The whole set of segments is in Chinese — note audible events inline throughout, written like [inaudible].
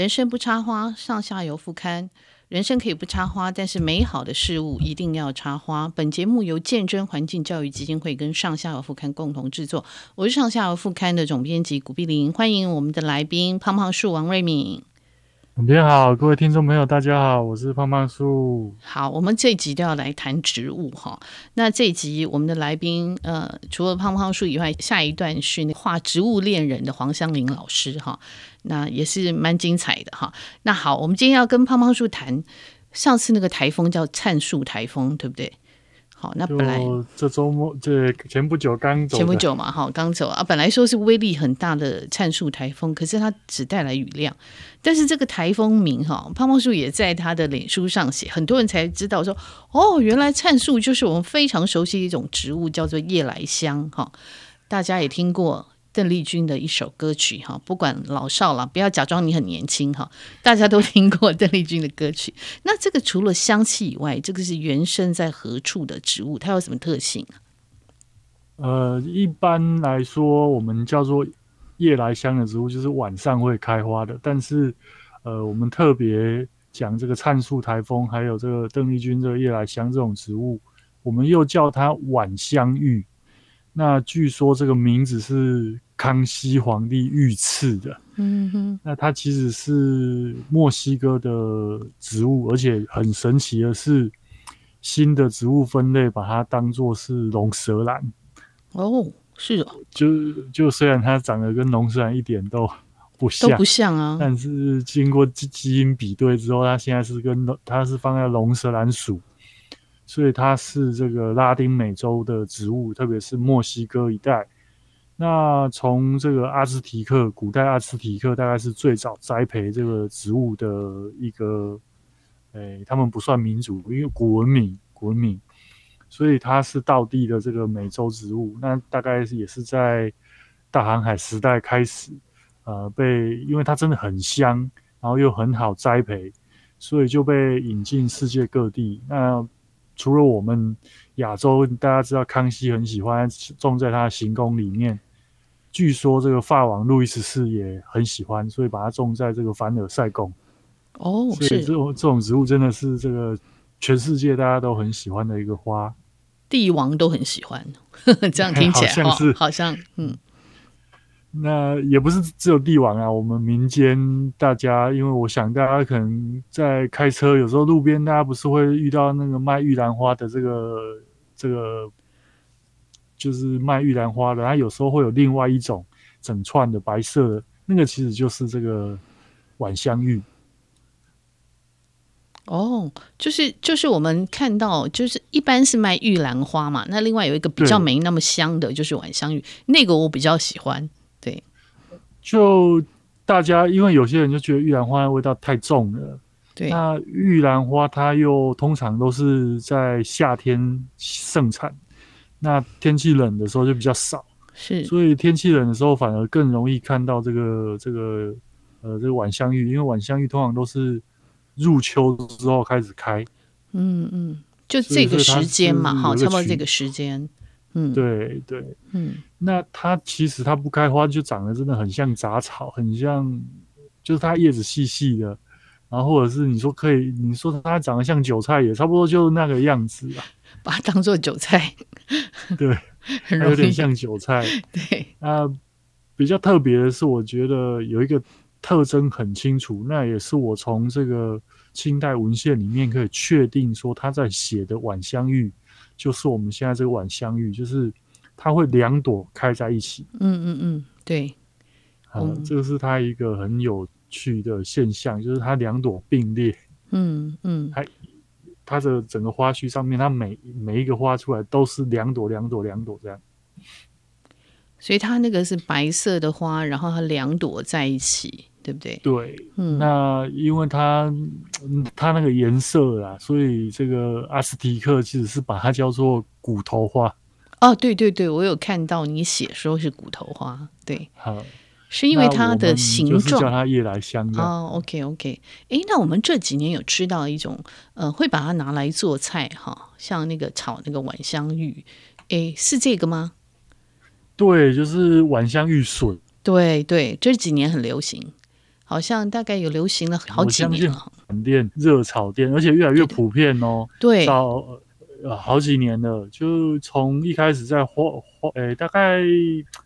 人生不插花，上下游副刊。人生可以不插花，但是美好的事物一定要插花。本节目由见证环境教育基金会跟上下游副刊共同制作。我是上下游副刊的总编辑古碧玲，欢迎我们的来宾胖胖树王瑞敏。总编好，各位听众朋友，大家好，我是胖胖树。好，我们这一集都要来谈植物哈。那这一集我们的来宾，呃，除了胖胖树以外，下一段是画植物恋人的黄香玲老师哈。那也是蛮精彩的哈。那好，我们今天要跟胖胖树谈，上次那个台风叫灿树台风，对不对？好，那本来这周末这前不久刚走，前不久嘛，哈，刚走啊。本来说是威力很大的灿树台风，可是它只带来雨量。但是这个台风名哈，胖胖树也在他的脸书上写，很多人才知道说，哦，原来灿树就是我们非常熟悉的一种植物，叫做夜来香哈。大家也听过。邓丽君的一首歌曲哈，不管老少了，不要假装你很年轻哈，大家都 [laughs] 听过邓丽君的歌曲。那这个除了香气以外，这个是原生在何处的植物？它有什么特性？呃，一般来说，我们叫做夜来香的植物，就是晚上会开花的。但是，呃，我们特别讲这个灿树台风，还有这个邓丽君这个夜来香这种植物，我们又叫它晚香玉。那据说这个名字是康熙皇帝御赐的，嗯哼。那它其实是墨西哥的植物，而且很神奇的是，新的植物分类把它当作是龙舌兰。哦，是哦。就就虽然它长得跟龙舌兰一点都不像，都不像啊。但是经过基基因比对之后，它现在是跟它是放在龙舌兰属。所以它是这个拉丁美洲的植物，特别是墨西哥一带。那从这个阿兹提克，古代阿兹提克大概是最早栽培这个植物的一个，诶，他们不算民族，因为古文明，古文明，所以它是道地的这个美洲植物。那大概也是在大航海时代开始，呃，被因为它真的很香，然后又很好栽培，所以就被引进世界各地。那除了我们亚洲，大家知道康熙很喜欢种在他的行宫里面。据说这个法王路易十四也很喜欢，所以把它种在这个凡尔赛宫。哦，所以这种这种植物真的是这个全世界大家都很喜欢的一个花，帝王都很喜欢。[laughs] 这样听起来 [laughs] 好像是，哦、好像嗯。那也不是只有帝王啊，我们民间大家，因为我想大家可能在开车，有时候路边大家不是会遇到那个卖玉兰花的这个这个，就是卖玉兰花的，它有时候会有另外一种整串的白色的，那个其实就是这个晚香玉。哦，就是就是我们看到，就是一般是卖玉兰花嘛，那另外有一个比较没那么香的，就是晚香玉，那个我比较喜欢。对，就大家，因为有些人就觉得玉兰花的味道太重了。对，那玉兰花它又通常都是在夏天盛产，那天气冷的时候就比较少。是，所以天气冷的时候反而更容易看到这个这个呃这个晚香玉，因为晚香玉通常都是入秋之后开始开。嗯嗯，就这个时间嘛，哈，差不多这个时间。嗯，对对，嗯，那它其实它不开花就长得真的很像杂草，很像，就是它叶子细细的，然后或者是你说可以，你说它长得像韭菜也差不多就那个样子啊，把它当做韭菜，[laughs] 对，它有点像韭菜，[laughs] 对，啊，比较特别的是，我觉得有一个特征很清楚，那也是我从这个清代文献里面可以确定说他在写的晚香玉。就是我们现在这个晚香玉，就是它会两朵开在一起。嗯嗯嗯，对。啊、嗯，这个是它一个很有趣的现象，就是它两朵并列。嗯嗯，它它的整个花序上面，它每每一个花出来都是两朵两朵两朵这样。所以它那个是白色的花，然后它两朵在一起。对不对？对，嗯，那因为它它那个颜色啊，所以这个阿斯提克其实是把它叫做骨头花。哦，对对对，我有看到你写说是骨头花，对，好，是因为它的形状，就是叫它夜来香的。哦，OK OK，哎，那我们这几年有吃到一种，呃，会把它拿来做菜哈，像那个炒那个晚香玉，哎，是这个吗？对，就是晚香玉笋。对对，这几年很流行。好像大概有流行了好几年了。粉店、热炒店，而且越来越普遍哦。对，到呃好几年了，就从一开始在花花，诶、欸，大概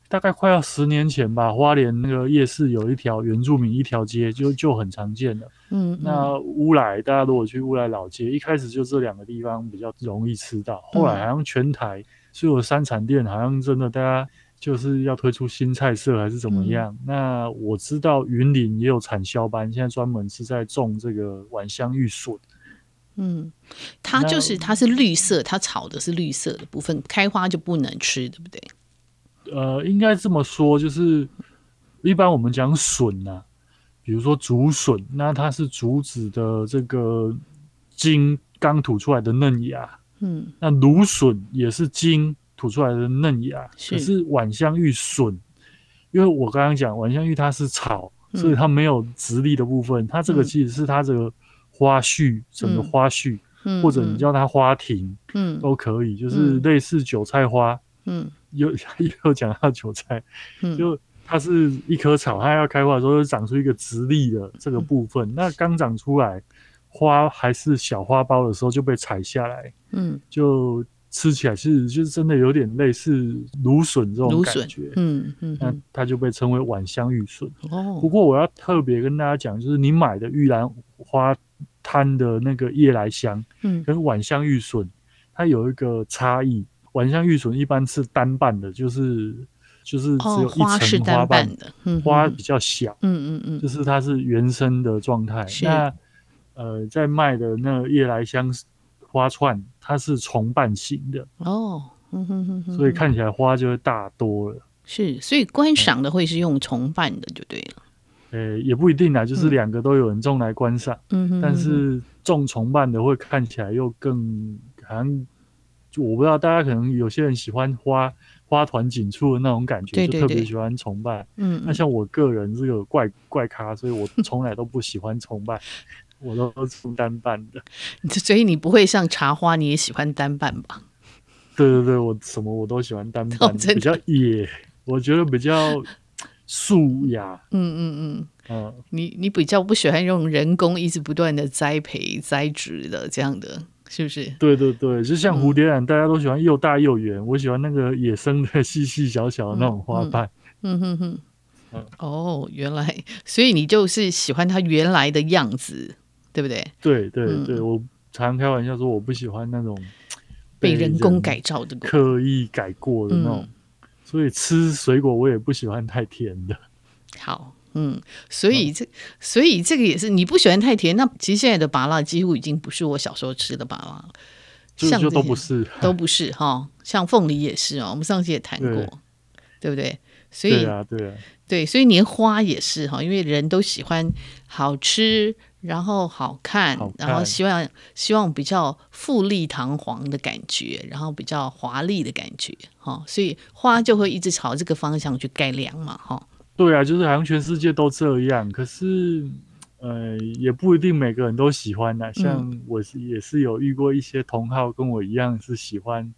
大概快要十年前吧，花莲那个夜市有一条原住民一条街就，就就很常见了。嗯，嗯，那乌来，大家如果去乌来老街，一开始就这两个地方比较容易吃到，后来好像全台所有山产店，好像真的大家。就是要推出新菜色还是怎么样？嗯、那我知道云林也有产销班，现在专门是在种这个晚香玉笋。嗯，它就是它是绿色，它炒的是绿色的部分，开花就不能吃，对不对？呃，应该这么说，就是一般我们讲笋呐，比如说竹笋，那它是竹子的这个茎刚吐出来的嫩芽。嗯，那芦笋也是茎。吐出来的嫩芽，可是晚香玉笋，因为我刚刚讲晚香玉它是草，嗯、所以它没有直立的部分，它这个其实是它这个花序，嗯、整个花序，嗯、或者你叫它花亭，嗯，都可以，就是类似韭菜花，嗯，又 [laughs] 又讲到韭菜，嗯，就它是一棵草，它要开花的时候就长出一个直立的这个部分，嗯、那刚长出来花还是小花苞的时候就被采下来，嗯，就。吃起来是就是真的有点类似芦笋这种感觉，嗯嗯，那它就被称为晚香玉笋。哦，不过我要特别跟大家讲，就是你买的玉兰花摊的那个夜来香，嗯，跟晚香玉笋它有一个差异。晚香玉笋一般是单瓣的，就是就是只有一层花瓣的，花比较小，嗯嗯嗯，就是它是原生的状态。那呃，在卖的那个夜来香。花串它是重瓣型的哦，嗯哼哼哼，所以看起来花就会大多了。是，所以观赏的会是用重瓣的就对了。呃、欸，也不一定啦，就是两个都有人种来观赏。嗯哼，但是种重瓣的会看起来又更好像，就我不知道大家可能有些人喜欢花花团锦簇的那种感觉，就特别喜欢重瓣。嗯，那像我个人这个怪怪咖，所以我从来都不喜欢重瓣。我都出单瓣的，[laughs] 所以你不会像茶花，你也喜欢单瓣吧？对对对，我什么我都喜欢单瓣，[laughs] 哦、比较野，我觉得比较素雅。嗯嗯嗯嗯，嗯你你比较不喜欢用人工一直不断的栽培栽植的这样的，是不是？对对对，就像蝴蝶兰，大家都喜欢又大又圆，嗯、我喜欢那个野生的细细小小的那种花瓣。嗯哼哼，嗯、哦，原来，所以你就是喜欢它原来的样子。对不对？对对对，嗯、我常开玩笑说，我不喜欢那种被人工改造的、刻意改过的那种，嗯、所以吃水果我也不喜欢太甜的。好，嗯，所以这、嗯、所以这个也是你不喜欢太甜。那其实现在的芭乐几乎已经不是我小时候吃的芭乐了，就就都不是，都不是哈。像凤梨也是哦，我们上次也谈过，对，对不对？所以对啊，对啊，对，所以连花也是哈，因为人都喜欢好吃。然后好看，好看，然后希望希望比较富丽堂皇的感觉，然后比较华丽的感觉，哈，所以花就会一直朝这个方向去改良嘛，哈。对啊，就是好像全世界都这样，可是呃，也不一定每个人都喜欢呢。像我是也是有遇过一些同好跟我一样是喜欢。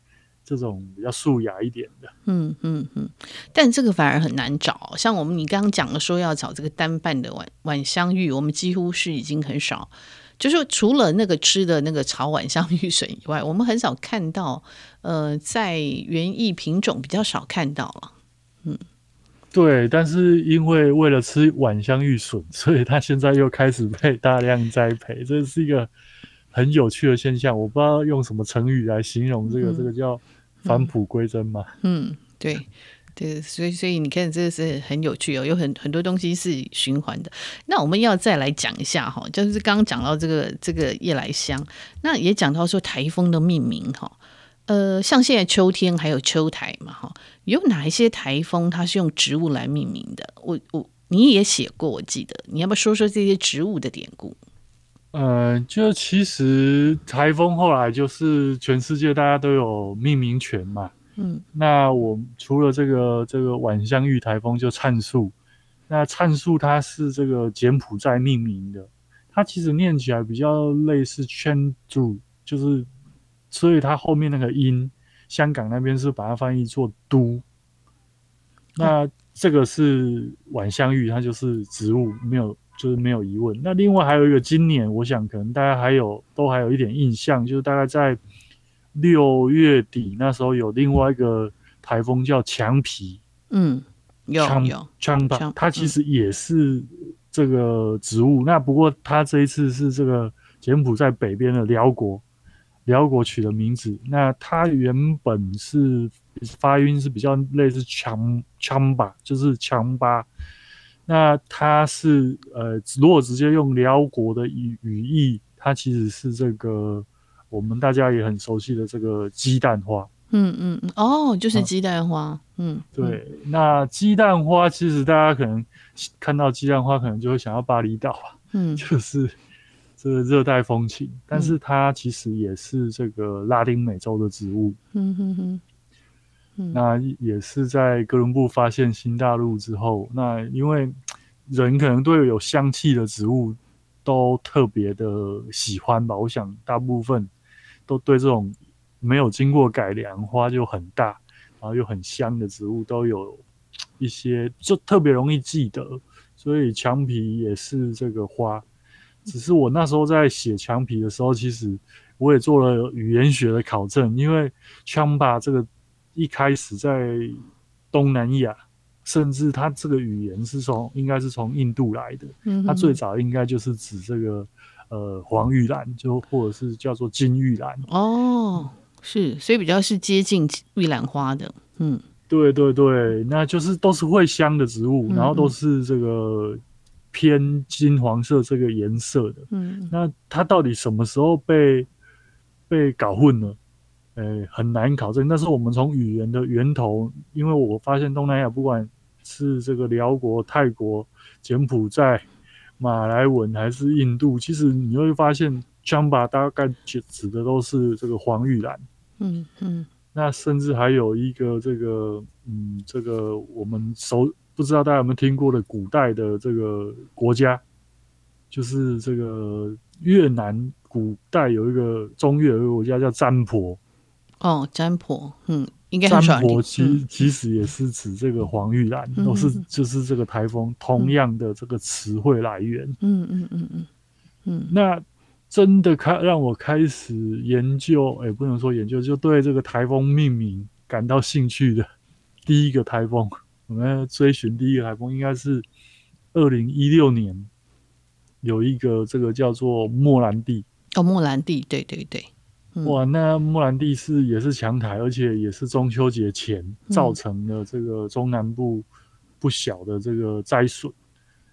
这种比较素雅一点的，嗯嗯嗯，但这个反而很难找。像我们你刚刚讲的说要找这个单瓣的晚晚香玉，我们几乎是已经很少，就是除了那个吃的那个炒晚香玉笋以外，我们很少看到。呃，在园艺品种比较少看到了。嗯，对，但是因为为了吃晚香玉笋，所以它现在又开始被大量栽培，这是一个很有趣的现象。我不知道用什么成语来形容这个，嗯、这个叫。返璞归真嘛？嗯，对，对，所以所以你看，这个是很有趣哦，有很很多东西是循环的。那我们要再来讲一下哈，就是刚刚讲到这个这个夜来香，那也讲到说台风的命名哈，呃，像现在秋天还有秋台嘛哈，有哪一些台风它是用植物来命名的？我我你也写过，我记得，你要不要说说这些植物的典故？嗯、呃，就其实台风后来就是全世界大家都有命名权嘛。嗯，那我除了这个这个晚香玉台风就灿树，那灿树它是这个柬埔寨命名的，它其实念起来比较类似圈住，就是所以它后面那个音，香港那边是把它翻译做都。那这个是晚香玉，它就是植物，没有。就是没有疑问。那另外还有一个，今年我想可能大家还有都还有一点印象，就是大概在六月底那时候有另外一个台风叫强皮，嗯，有强有强巴，它其实也是这个植物。嗯、那不过它这一次是这个柬埔寨北边的辽国，辽国取的名字。那它原本是发音是比较类似强强巴，就是强巴。那它是呃，如果直接用辽国的语语义，它其实是这个我们大家也很熟悉的这个鸡蛋花。嗯嗯嗯，哦，就是鸡蛋花。嗯，对。那鸡蛋花其实大家可能看到鸡蛋花，可能就会想到巴厘岛啊，嗯，[laughs] 就是这个热带风情。但是它其实也是这个拉丁美洲的植物。嗯哼哼。那也是在哥伦布发现新大陆之后，那因为人可能对有香气的植物都特别的喜欢吧。我想大部分都对这种没有经过改良、花就很大，然后又很香的植物都有一些就特别容易记得。所以墙皮也是这个花，只是我那时候在写墙皮的时候，其实我也做了语言学的考证，因为枪巴这个。一开始在东南亚，甚至它这个语言是从应该是从印度来的，嗯、哼它最早应该就是指这个呃黄玉兰，就或者是叫做金玉兰。哦，是，所以比较是接近玉兰花的。嗯，对对对，那就是都是会香的植物，嗯、然后都是这个偏金黄色这个颜色的。嗯，那它到底什么时候被被搞混了？诶、欸，很难考证，但是我们从语言的源头，因为我发现东南亚不管是这个辽国、泰国、柬埔寨、马来文还是印度，其实你会发现，Chamba 大概指指的都是这个黄玉兰。嗯嗯，那甚至还有一个这个，嗯，这个我们熟不知道大家有没有听过的古代的这个国家，就是这个越南古代有一个中越有一个国家叫占婆。哦，占卜，嗯，应该占卜其实其实也是指这个黄玉兰，嗯、都是就是这个台风同样的这个词汇来源。嗯嗯嗯嗯嗯。那真的开让我开始研究，也、欸，不能说研究，就对这个台风命名感到兴趣的第一个台风，我们要追寻第一个台风，应该是二零一六年有一个这个叫做莫兰蒂。哦，莫兰蒂，对对对。哇，那莫兰蒂是也是强台，而且也是中秋节前造成的这个中南部不小的这个灾损。嗯、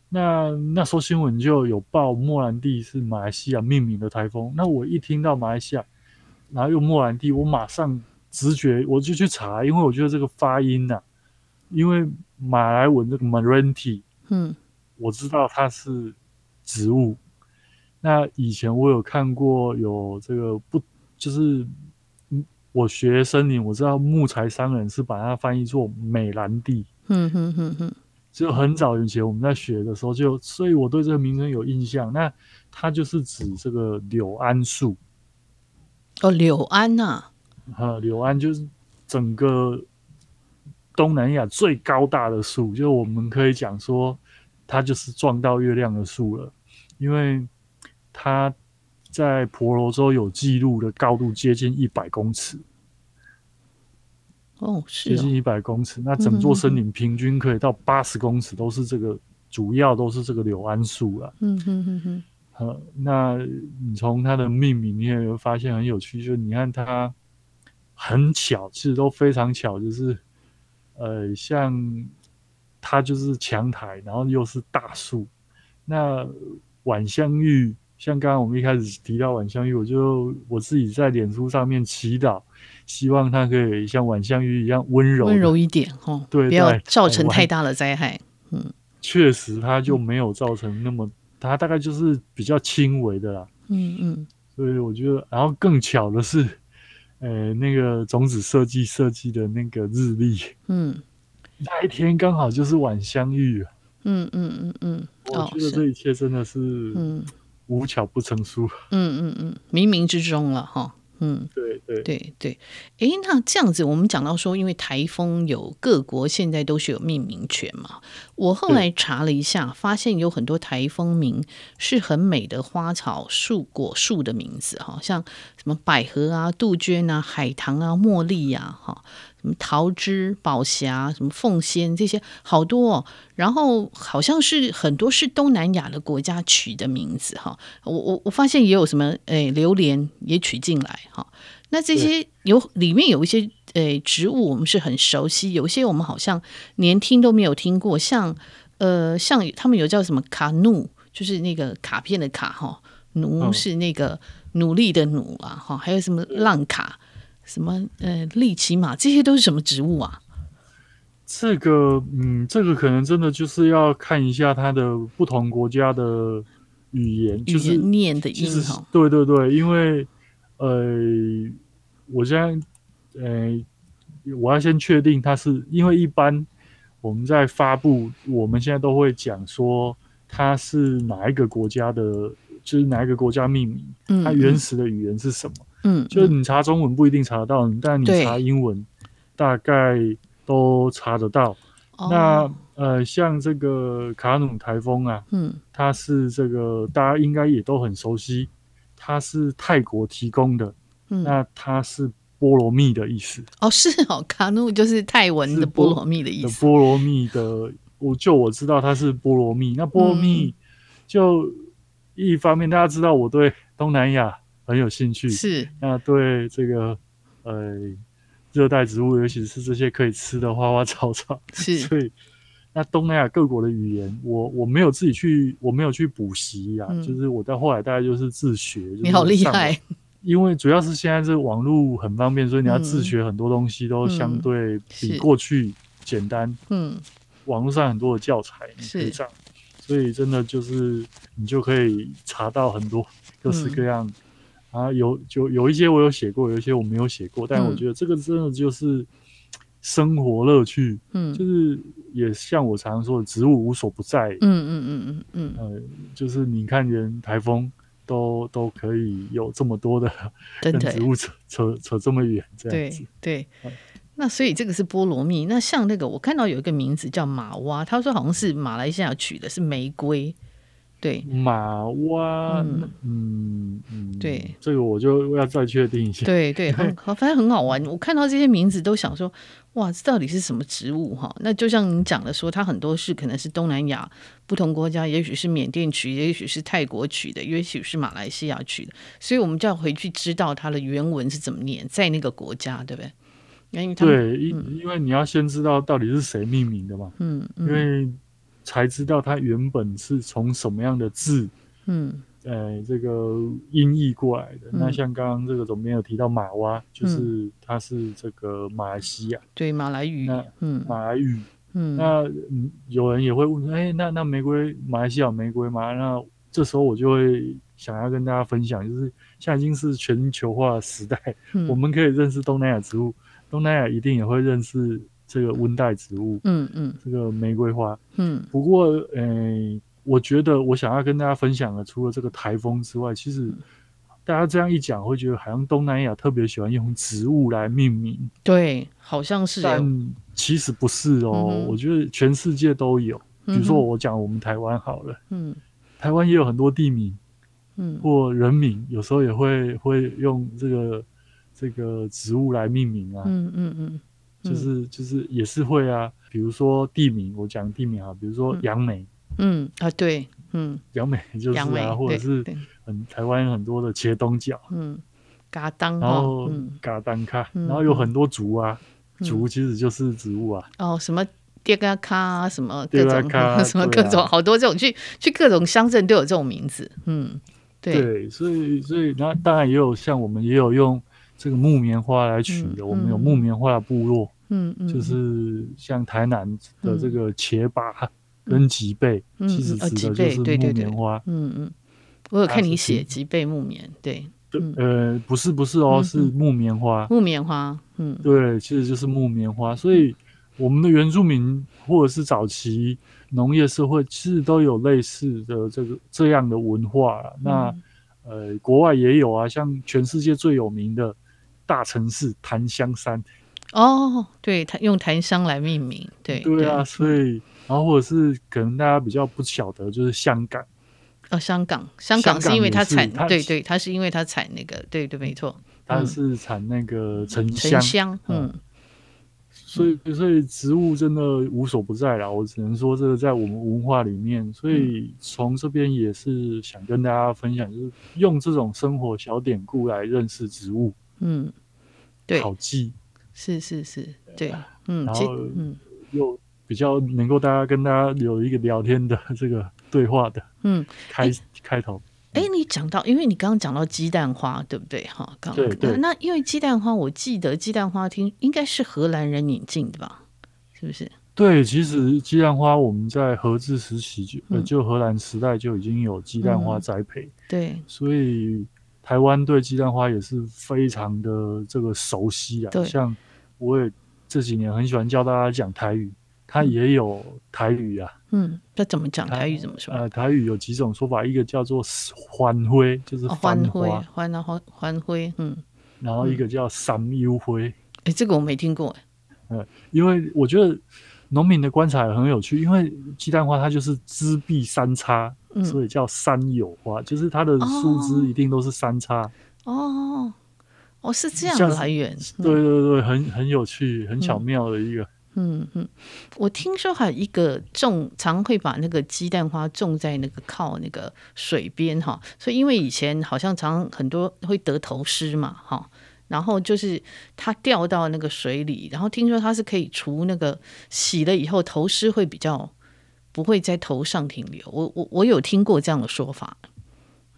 那那时候新闻就有报莫兰蒂是马来西亚命名的台风。那我一听到马来西亚，然后又莫兰蒂，我马上直觉我就去查，因为我觉得这个发音呐、啊，因为马来文这个 Meranti，嗯，我知道它是植物。那以前我有看过有这个不。就是，我学森林，我知道木材商人是把它翻译作美兰地。嗯哼哼哼，就很早以前我们在学的时候就，所以我对这个名称有印象。那它就是指这个柳桉树。哦，柳桉呐，啊，柳桉就是整个东南亚最高大的树，就我们可以讲说，它就是撞到月亮的树了，因为它。在婆罗洲有记录的高度接近一百公尺，哦，是哦，接近一百公尺。那整座森林平均可以到八十公尺，都是这个，主要都是这个柳桉树了。嗯哼哼哼。呃，那你从它的命名，你也会发现很有趣，就是你看它很巧，其实都非常巧，就是呃，像它就是强台，然后又是大树。那晚香玉。像刚刚我们一开始提到晚香玉，我就我自己在脸书上面祈祷，希望它可以像晚香玉一样温柔，温柔一点哦，对，不要造成太大的灾害。嗯，确实它就没有造成那么，它大概就是比较轻微的啦。嗯嗯，所以我觉得，然后更巧的是，呃，那个种子设计设计的那个日历，嗯，[laughs] 那一天刚好就是晚香玉。嗯嗯嗯嗯，我觉得这一切真的是，嗯。无巧不成书，[laughs] 嗯嗯嗯，冥冥之中了哈。嗯，对对对对。哎，那这样子，我们讲到说，因为台风有各国现在都是有命名权嘛。我后来查了一下，发现有很多台风名是很美的花草树果树的名字哈，像什么百合啊、杜鹃啊、海棠啊、茉莉呀，哈。什么桃枝、宝霞、什么凤仙，这些好多哦。然后好像是很多是东南亚的国家取的名字哈。我我我发现也有什么诶，榴莲也取进来哈。那这些有里面有一些诶植物我们是很熟悉，有些我们好像连听都没有听过。像呃像他们有叫什么卡努，就是那个卡片的卡哈，奴是那个努力的努啊哈。还有什么浪卡。什么呃，利奇马这些都是什么植物啊？这个嗯，这个可能真的就是要看一下它的不同国家的语言，就是念的音哈。对对对，因为呃，我现在呃，我要先确定它是因为一般我们在发布，我们现在都会讲说它是哪一个国家的，就是哪一个国家命名，嗯，它原始的语言是什么。嗯，就是你查中文不一定查得到，嗯、但你查英文大概都查得到。那呃，像这个卡努台风啊，嗯，它是这个大家应该也都很熟悉，它是泰国提供的。嗯，那它是菠萝蜜的意思。哦，是哦，卡努就是泰文的菠萝蜜的意思。菠萝蜜的，我就我知道它是菠萝蜜。那菠萝蜜就一方面，大家知道我对东南亚。很有兴趣，是那对这个呃热带植物，尤其是这些可以吃的花花草草，是。[laughs] 所以那东南亚各国的语言，我我没有自己去，我没有去补习啊，嗯、就是我到后来大概就是自学。你好厉害！[laughs] 因为主要是现在这网络很方便，所以你要自学很多东西都相对比过去简单。嗯，网络上很多的教材你可以上，所以真的就是你就可以查到很多各式各样。嗯啊，有就有一些我有写过，有一些我没有写过，但我觉得这个真的就是生活乐趣，嗯，就是也像我常说的，植物无所不在，嗯嗯嗯嗯嗯，呃，就是你看连台风都都可以有这么多的跟植物扯扯扯这么远，这样子，对对。那所以这个是菠萝蜜，那像那个我看到有一个名字叫马蛙，他说好像是马来西亚取的，是玫瑰。对马蛙，嗯嗯，嗯对，这个我就要再确定一下。对对，很 [laughs] 好，反正很好玩。我看到这些名字都想说，哇，这到底是什么植物哈？那就像你讲的说，它很多是可能是东南亚不同国家，也许是缅甸取，也许是泰国取的，也许是马来西亚取的，所以我们就要回去知道它的原文是怎么念，在那个国家，对不对？因为对，因、嗯、因为你要先知道到底是谁命名的嘛，嗯，嗯因为。才知道它原本是从什么样的字，嗯，呃，这个音译过来的。嗯、那像刚刚这个总编有提到马哇，就是它是这个马来西亚，对，马来语，那嗯，马来语，嗯，那有人也会问，哎，那那玫瑰，马来西亚玫瑰吗？那这时候我就会想要跟大家分享，就是现在已经是全球化时代，嗯、我们可以认识东南亚植物，东南亚一定也会认识。这个温带植物，嗯嗯，这个玫瑰花，嗯，不过，诶，我觉得我想要跟大家分享的，除了这个台风之外，其实大家这样一讲，会觉得好像东南亚特别喜欢用植物来命名，对，好像是，但其实不是哦。嗯、我觉得全世界都有，比如说我讲我们台湾好了，嗯，台湾也有很多地名，嗯，或人名，有时候也会会用这个这个植物来命名啊，嗯嗯嗯。就是就是也是会啊，比如说地名，我讲地名啊，比如说杨梅，嗯啊对，嗯。杨梅就是啊，或者是很台湾很多的茄东角，嗯，嘎当，然后嘎当卡，然后有很多竹啊，竹其实就是植物啊，哦什么迭嘎卡什么各种 [laughs] 什么各种好多这种去去各种乡镇都有这种名字，嗯对，所以所以那当然也有像我们也有用这个木棉花来取的，我们有木棉花的部落。嗯嗯，就是像台南的这个茄巴跟脊背，其实指的就是木棉花。嗯嗯，我有看你写脊背木棉，对，呃，不是不是哦，是木棉花。木棉花，嗯，对，其实就是木棉花。所以我们的原住民或者是早期农业社会，其实都有类似的这个这样的文化。那呃，国外也有啊，像全世界最有名的大城市檀香山。哦，对，它用檀香来命名，对。对啊，对所以，然后或者是可能大家比较不晓得，就是香港。哦，香港，香港是因为它产，它对对，它是因为它产那个，对对，没错。它是产那个沉香，沉香，嗯。嗯所以，所以植物真的无所不在了。我只能说，这个在我们文化里面。所以，从这边也是想跟大家分享，就是用这种生活小典故来认识植物。嗯，对，好记。是是是，对，嗯，然后嗯，又比较能够大家跟大家有一个聊天的这个对话的，嗯，开开头。哎，你讲到，因为你刚刚讲到鸡蛋花，对不对？哈，刚对对。那因为鸡蛋花，我记得鸡蛋花厅应该是荷兰人引进的吧？是不是？对，其实鸡蛋花我们在荷治时期就、嗯、就荷兰时代就已经有鸡蛋花栽培，嗯、对，所以台湾对鸡蛋花也是非常的这个熟悉啊。对，像我也这几年很喜欢教大家讲台语。它也有台语啊，嗯，那怎么讲台语？怎么说？呃，台语有几种说法，一个叫做欢灰，就是欢灰，欢啊欢欢灰，嗯，然后一个叫三优灰，哎、欸，这个我没听过，哎，嗯，因为我觉得农民的观察也很有趣，因为鸡蛋花它就是枝壁三叉，嗯、所以叫三有花，就是它的树枝一定都是三叉，哦，哦，是这样的来源，对对对，很很有趣，很巧妙的一个。嗯嗯嗯，我听说还有一个种，常会把那个鸡蛋花种在那个靠那个水边哈，所以因为以前好像常很多会得头虱嘛哈，然后就是它掉到那个水里，然后听说它是可以除那个洗了以后头虱会比较不会在头上停留，我我我有听过这样的说法。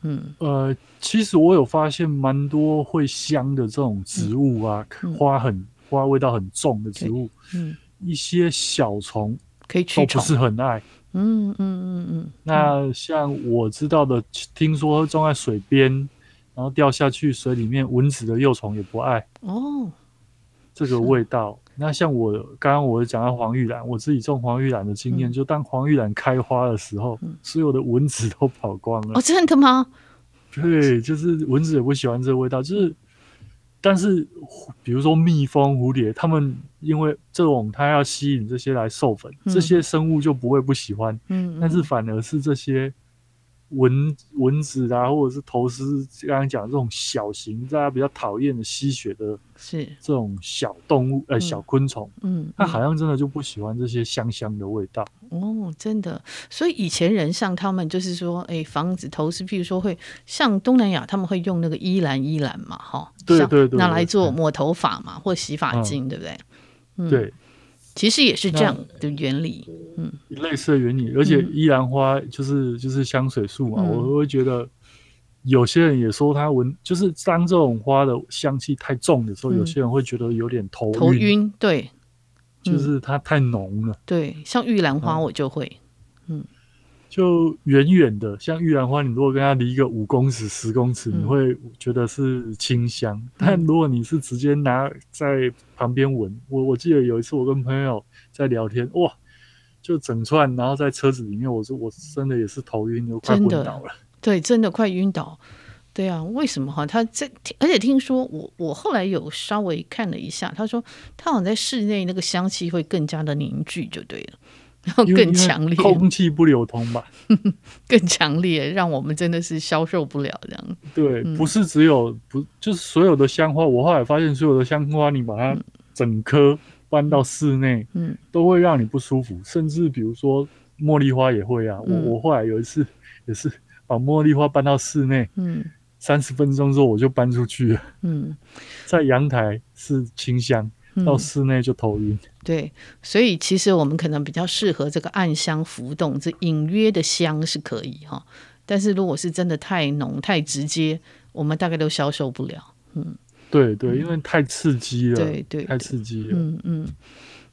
嗯呃，其实我有发现蛮多会香的这种植物啊，嗯、花很花味道很重的植物，嗯。一些小虫可以驱虫，都不是很爱。嗯嗯嗯嗯。那像我知道的，听说种在水边，然后掉下去水里面，蚊子的幼虫也不爱。哦，这个味道。那像我刚刚我讲到黄玉兰，我自己种黄玉兰的经验，就当黄玉兰开花的时候，所有的蚊子都跑光了。哦，真的吗？对，就是蚊子也不喜欢这个味道，就是。但是，比如说蜜蜂、蝴蝶，它们因为这种它要吸引这些来授粉，嗯、这些生物就不会不喜欢。嗯，嗯，但是反而是这些。蚊蚊子啊，或者是头虱，刚刚讲这种小型，大家比较讨厌的吸血的，是这种小动物，呃，小昆虫，嗯，它好像真的就不喜欢这些香香的味道。哦，真的。所以以前人像他们就是说，哎，防止头虱，譬如说会像东南亚，他们会用那个依兰依兰嘛，哈，对对对，拿来做抹头发嘛，或洗发精，嗯、对不对？嗯、对。其实也是这样的原理，嗯，类似的原理，而且依兰花就是、嗯、就是香水树嘛，嗯、我会觉得有些人也说它闻，就是当这种花的香气太重的时候，嗯、有些人会觉得有点头晕，头晕，对，就是它太浓了，嗯、对，像玉兰花我就会，嗯。嗯就远远的，像玉兰花，你如果跟它离个五公尺、十公尺，你会觉得是清香。嗯、但如果你是直接拿在旁边闻，我我记得有一次我跟朋友在聊天，哇，就整串，然后在车子里面，我说我真的也是头晕，又快昏倒了。[laughs] 对，真的快晕倒。对啊，为什么哈？他在，而且听说我我后来有稍微看了一下，他说他好像在室内那个香气会更加的凝聚，就对了。然后更强烈，空气不流通吧？[laughs] 更强烈，让我们真的是消受不了这样。对，嗯、不是只有不，就是所有的香花。我后来发现，所有的香花，你把它整颗搬到室内，嗯，都会让你不舒服。甚至比如说茉莉花也会啊。嗯、我我后来有一次也是把茉莉花搬到室内，嗯，三十分钟之后我就搬出去了，嗯，在阳台是清香。到室内就头晕，嗯，对，所以其实我们可能比较适合这个暗香浮动，这隐约的香是可以哈。但是如果是真的太浓太直接，我们大概都消受不了。嗯，对对，因为太刺激了，对，对对，太刺激了。嗯嗯。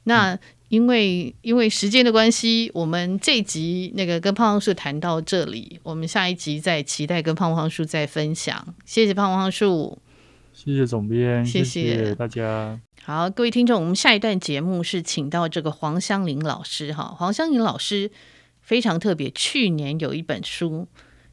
那因为因为时间的关系，我们这一集那个跟胖胖树谈到这里，我们下一集再期待跟胖胖树再分享。谢谢胖胖树。谢谢总编，谢谢大家。好，各位听众，我们下一段节目是请到这个黄香伶老师哈。黄香伶老师非常特别，去年有一本书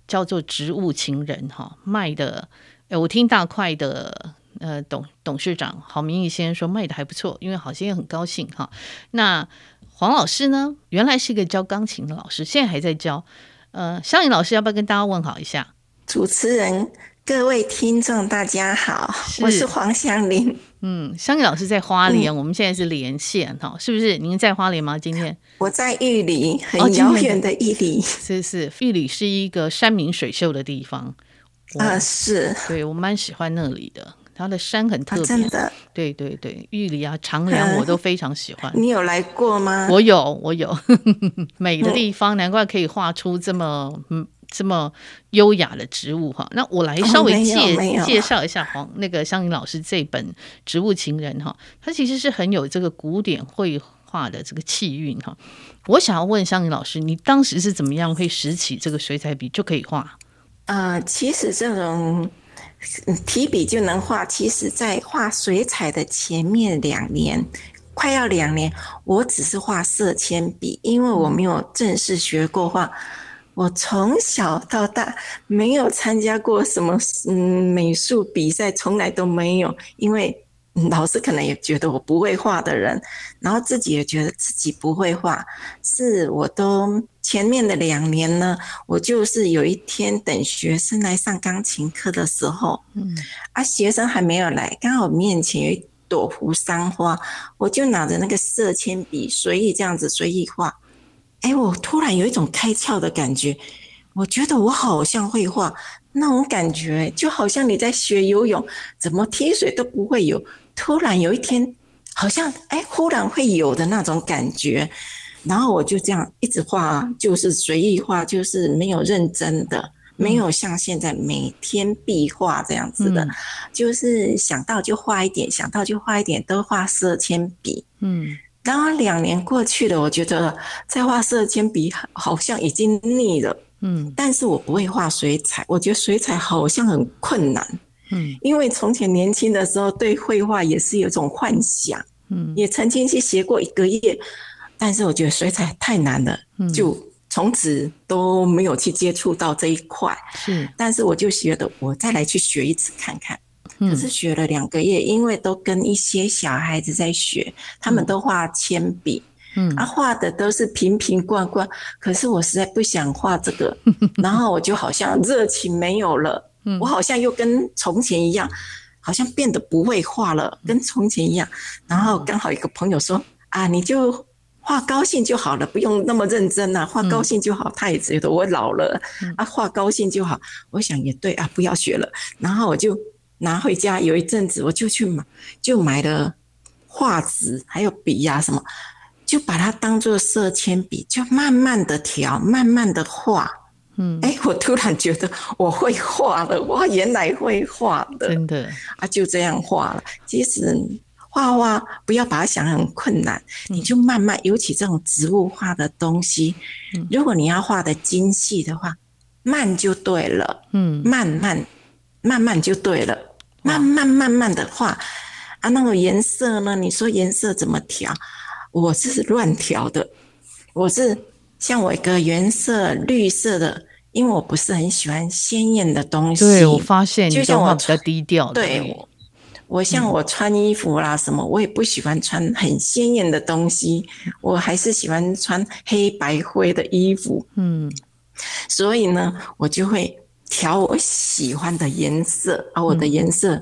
叫做《植物情人》哈，卖的，哎，我听大块的呃董董事长郝明义先生说卖的还不错，因为好像也很高兴哈。那黄老师呢，原来是一个教钢琴的老师，现在还在教。呃，湘云老师要不要跟大家问好一下？主持人。各位听众，大家好，是我是黄香玲。嗯，湘云老师在花莲，嗯、我们现在是连线哈，是不是？您在花莲吗？今天我在玉里，很遥远的玉里。是是，玉里是一个山明水秀的地方啊，是。对，我蛮喜欢那里的，它的山很特别。啊、真的。对对对，玉里啊，长梁我都非常喜欢。你有来过吗？我有，我有。[laughs] 美的地方，难怪可以画出这么嗯。这么优雅的植物哈，那我来稍微介、哦、介绍一下黄那个香云老师这本《植物情人》哈，它其实是很有这个古典绘画的这个气韵哈。我想要问香云老师，你当时是怎么样会拾起这个水彩笔就可以画？啊、呃，其实这种提笔就能画，其实在画水彩的前面两年，快要两年，我只是画色铅笔，因为我没有正式学过画。我从小到大没有参加过什么嗯美术比赛，从来都没有。因为老师可能也觉得我不会画的人，然后自己也觉得自己不会画。是我都前面的两年呢，我就是有一天等学生来上钢琴课的时候，嗯，啊，学生还没有来，刚好面前有一朵扶桑花，我就拿着那个色铅笔随意这样子随意画。哎，我突然有一种开窍的感觉，我觉得我好像会画，那种感觉就好像你在学游泳，怎么踢水都不会有，突然有一天，好像哎，忽然会有的那种感觉，然后我就这样一直画，就是随意画，就是没有认真的，没有像现在每天必画这样子的，嗯、就是想到就画一点，想到就画一点，都画色铅笔，嗯。刚刚两年过去了，我觉得在画色铅笔好像已经腻了，嗯，但是我不会画水彩，我觉得水彩好像很困难，嗯，因为从前年轻的时候对绘画也是有一种幻想，嗯，也曾经去学过一个月，但是我觉得水彩太难了，嗯。就从此都没有去接触到这一块，是，但是我就觉得我再来去学一次看看。可是学了两个月，因为都跟一些小孩子在学，他们都画铅笔，嗯，啊，画的都是瓶瓶罐罐。可是我实在不想画这个，[laughs] 然后我就好像热情没有了，我好像又跟从前一样，好像变得不会画了，跟从前一样。然后刚好一个朋友说：“啊，你就画高兴就好了，不用那么认真啊，画高兴就好。”他也觉得我老了，啊，画高兴就好。我想也对啊，不要学了。然后我就。拿回家有一阵子，我就去买，就买了画纸，还有笔呀、啊、什么，就把它当做色铅笔，就慢慢的调，慢慢的画。嗯，哎，我突然觉得我会画了，我原来会画的，真的啊，就这样画了。其实画画不要把它想很困难，嗯、你就慢慢，尤其这种植物画的东西，嗯、如果你要画的精细的话，慢就对了。嗯，慢慢慢慢就对了。慢慢慢慢的画啊，那个颜色呢？你说颜色怎么调？我是乱调的。我是像我一个原色绿色的，因为我不是很喜欢鲜艳的东西。对，我发现就像我比较低调。对我，我像我穿衣服啦什么，我也不喜欢穿很鲜艳的东西。我还是喜欢穿黑白灰的衣服。嗯，所以呢，我就会。调我喜欢的颜色，而我的颜色，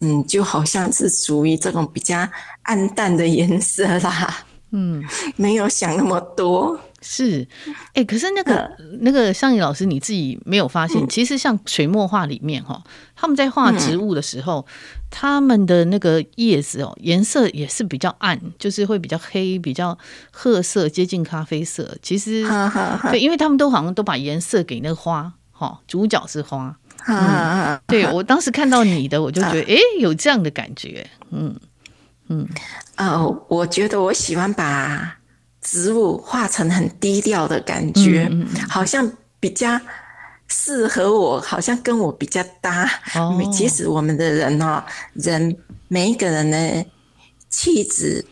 嗯，嗯，就好像是属于这种比较暗淡的颜色啦。嗯，[laughs] 没有想那么多。是，哎、欸，可是那个、呃、那个湘云老师，你自己没有发现？嗯、其实像水墨画里面哈，他们在画植物的时候，嗯、他们的那个叶子哦，颜色也是比较暗，就是会比较黑，比较褐色，接近咖啡色。其实，哈哈哈对，因为他们都好像都把颜色给那个花。哦，主角是花，嗯，对，我当时看到你的，我就觉得，哎，有这样的感觉，嗯嗯，呃，我觉得我喜欢把植物画成很低调的感觉，嗯，好像比较适合我，好像跟我比较搭。哦，[laughs] 其实我们的人哦，人每一个人的气质。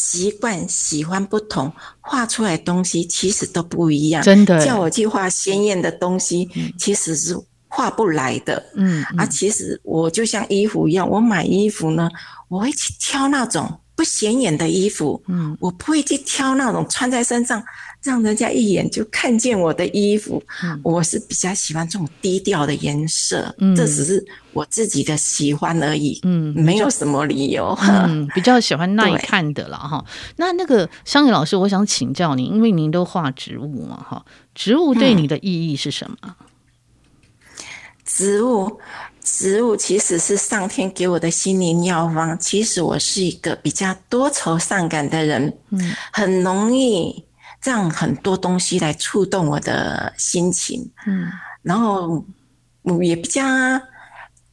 习惯喜欢不同，画出来东西其实都不一样。真的，叫我去画鲜艳的东西，其实是画不来的。嗯，啊，其实我就像衣服一样，我买衣服呢，我会去挑那种不显眼的衣服。嗯，我不会去挑那种穿在身上。让人家一眼就看见我的衣服，嗯、我是比较喜欢这种低调的颜色，嗯、这只是我自己的喜欢而已，嗯，没有什么理由，嗯，[laughs] 比较喜欢耐看的了哈。那那个香云老师，我想请教您，因为您都画植物嘛，哈，植物对你的意义是什么？嗯、植物，植物其实是上天给我的心灵药方。其实我是一个比较多愁善感的人，嗯，很容易。让很多东西来触动我的心情，嗯，然后也比较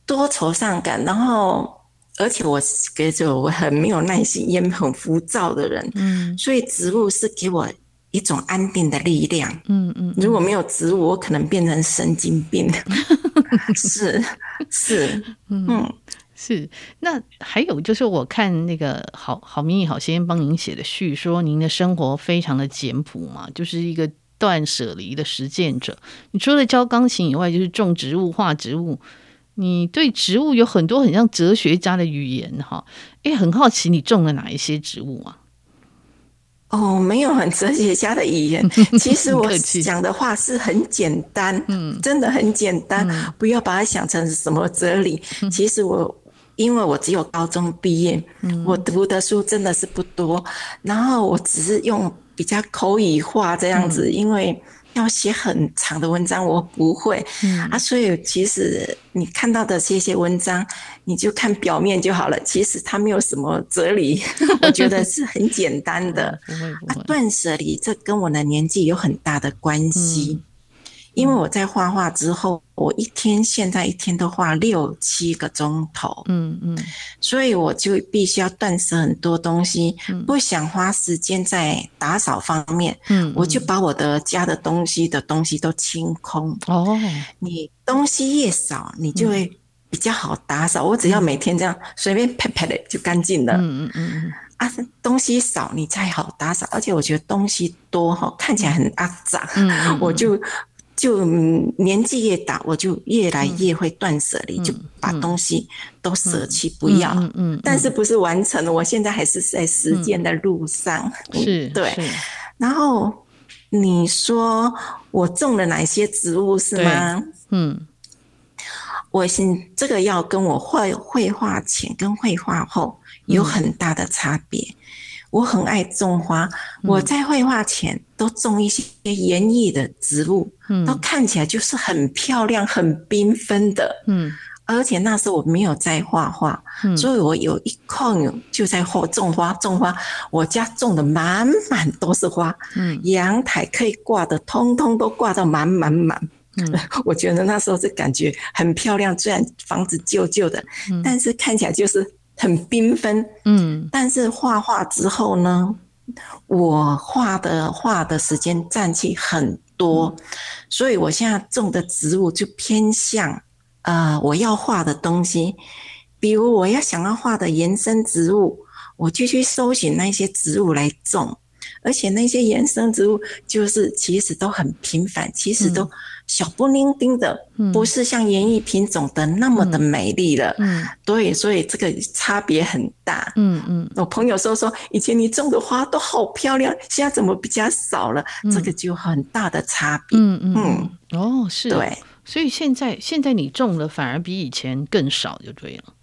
多愁善感，然后而且我是觉得我很没有耐心，也很浮躁的人，嗯，所以植物是给我一种安定的力量，嗯嗯，如果没有植物，我可能变成神经病，[laughs] 是是，嗯。是，那还有就是我看那个好好明义好先生帮您写的序，说您的生活非常的简朴嘛，就是一个断舍离的实践者。你除了教钢琴以外，就是种植物、画植物。你对植物有很多很像哲学家的语言哈。哎，很好奇你种了哪一些植物啊？哦，没有很哲学家的语言。[laughs] 其实我讲的话是很简单，嗯，真的很简单，嗯、不要把它想成什么哲理。嗯、其实我。因为我只有高中毕业，嗯、我读的书真的是不多，然后我只是用比较口语化这样子，嗯、因为要写很长的文章我不会，嗯、啊，所以其实你看到的这些文章，你就看表面就好了，其实它没有什么哲理，[laughs] 我觉得是很简单的。[laughs] 啊，断舍离这跟我的年纪有很大的关系。嗯因为我在画画之后，我一天现在一天都画六七个钟头，嗯嗯，所以我就必须要断舍很多东西，不想花时间在打扫方面，嗯，我就把我的家的东西的东西都清空。哦，你东西越少，你就会比较好打扫。我只要每天这样随便拍拍的就干净了。嗯嗯嗯啊，东西少你才好打扫，而且我觉得东西多哈，看起来很肮脏，嗯，[laughs] 我就。就年纪越大，我就越来越会断舍离，嗯、就把东西都舍弃不要。但是不是完成了？我现在还是在实践的路上。嗯、是，对。然后你说我种了哪些植物是吗？嗯。我现这个要跟我绘绘画前跟绘画后有很大的差别。嗯我很爱种花，我在绘画前都种一些园艺的植物，嗯，都看起来就是很漂亮、很缤纷的，嗯，而且那时候我没有在画画，嗯，所以我有一空就在种种花，种花，我家种的满满都是花，嗯，阳台可以挂的，通通都挂到满满满，嗯，[laughs] 我觉得那时候就感觉很漂亮，虽然房子旧旧的，嗯，但是看起来就是。很缤纷，嗯，但是画画之后呢，我画的画的时间占据很多，嗯、所以我现在种的植物就偏向，呃，我要画的东西，比如我要想要画的延伸植物，我就去搜寻那些植物来种，而且那些延伸植物就是其实都很平凡，其实都。小不伶仃的，不是像园艺品种的那么的美丽了。嗯，对，所以这个差别很大。嗯嗯，我朋友说说，以前你种的花都好漂亮，现在怎么比较少了？这个就很大的差别。嗯嗯，哦，是，对，所以现在现在你种了反而比以前更少，就对了。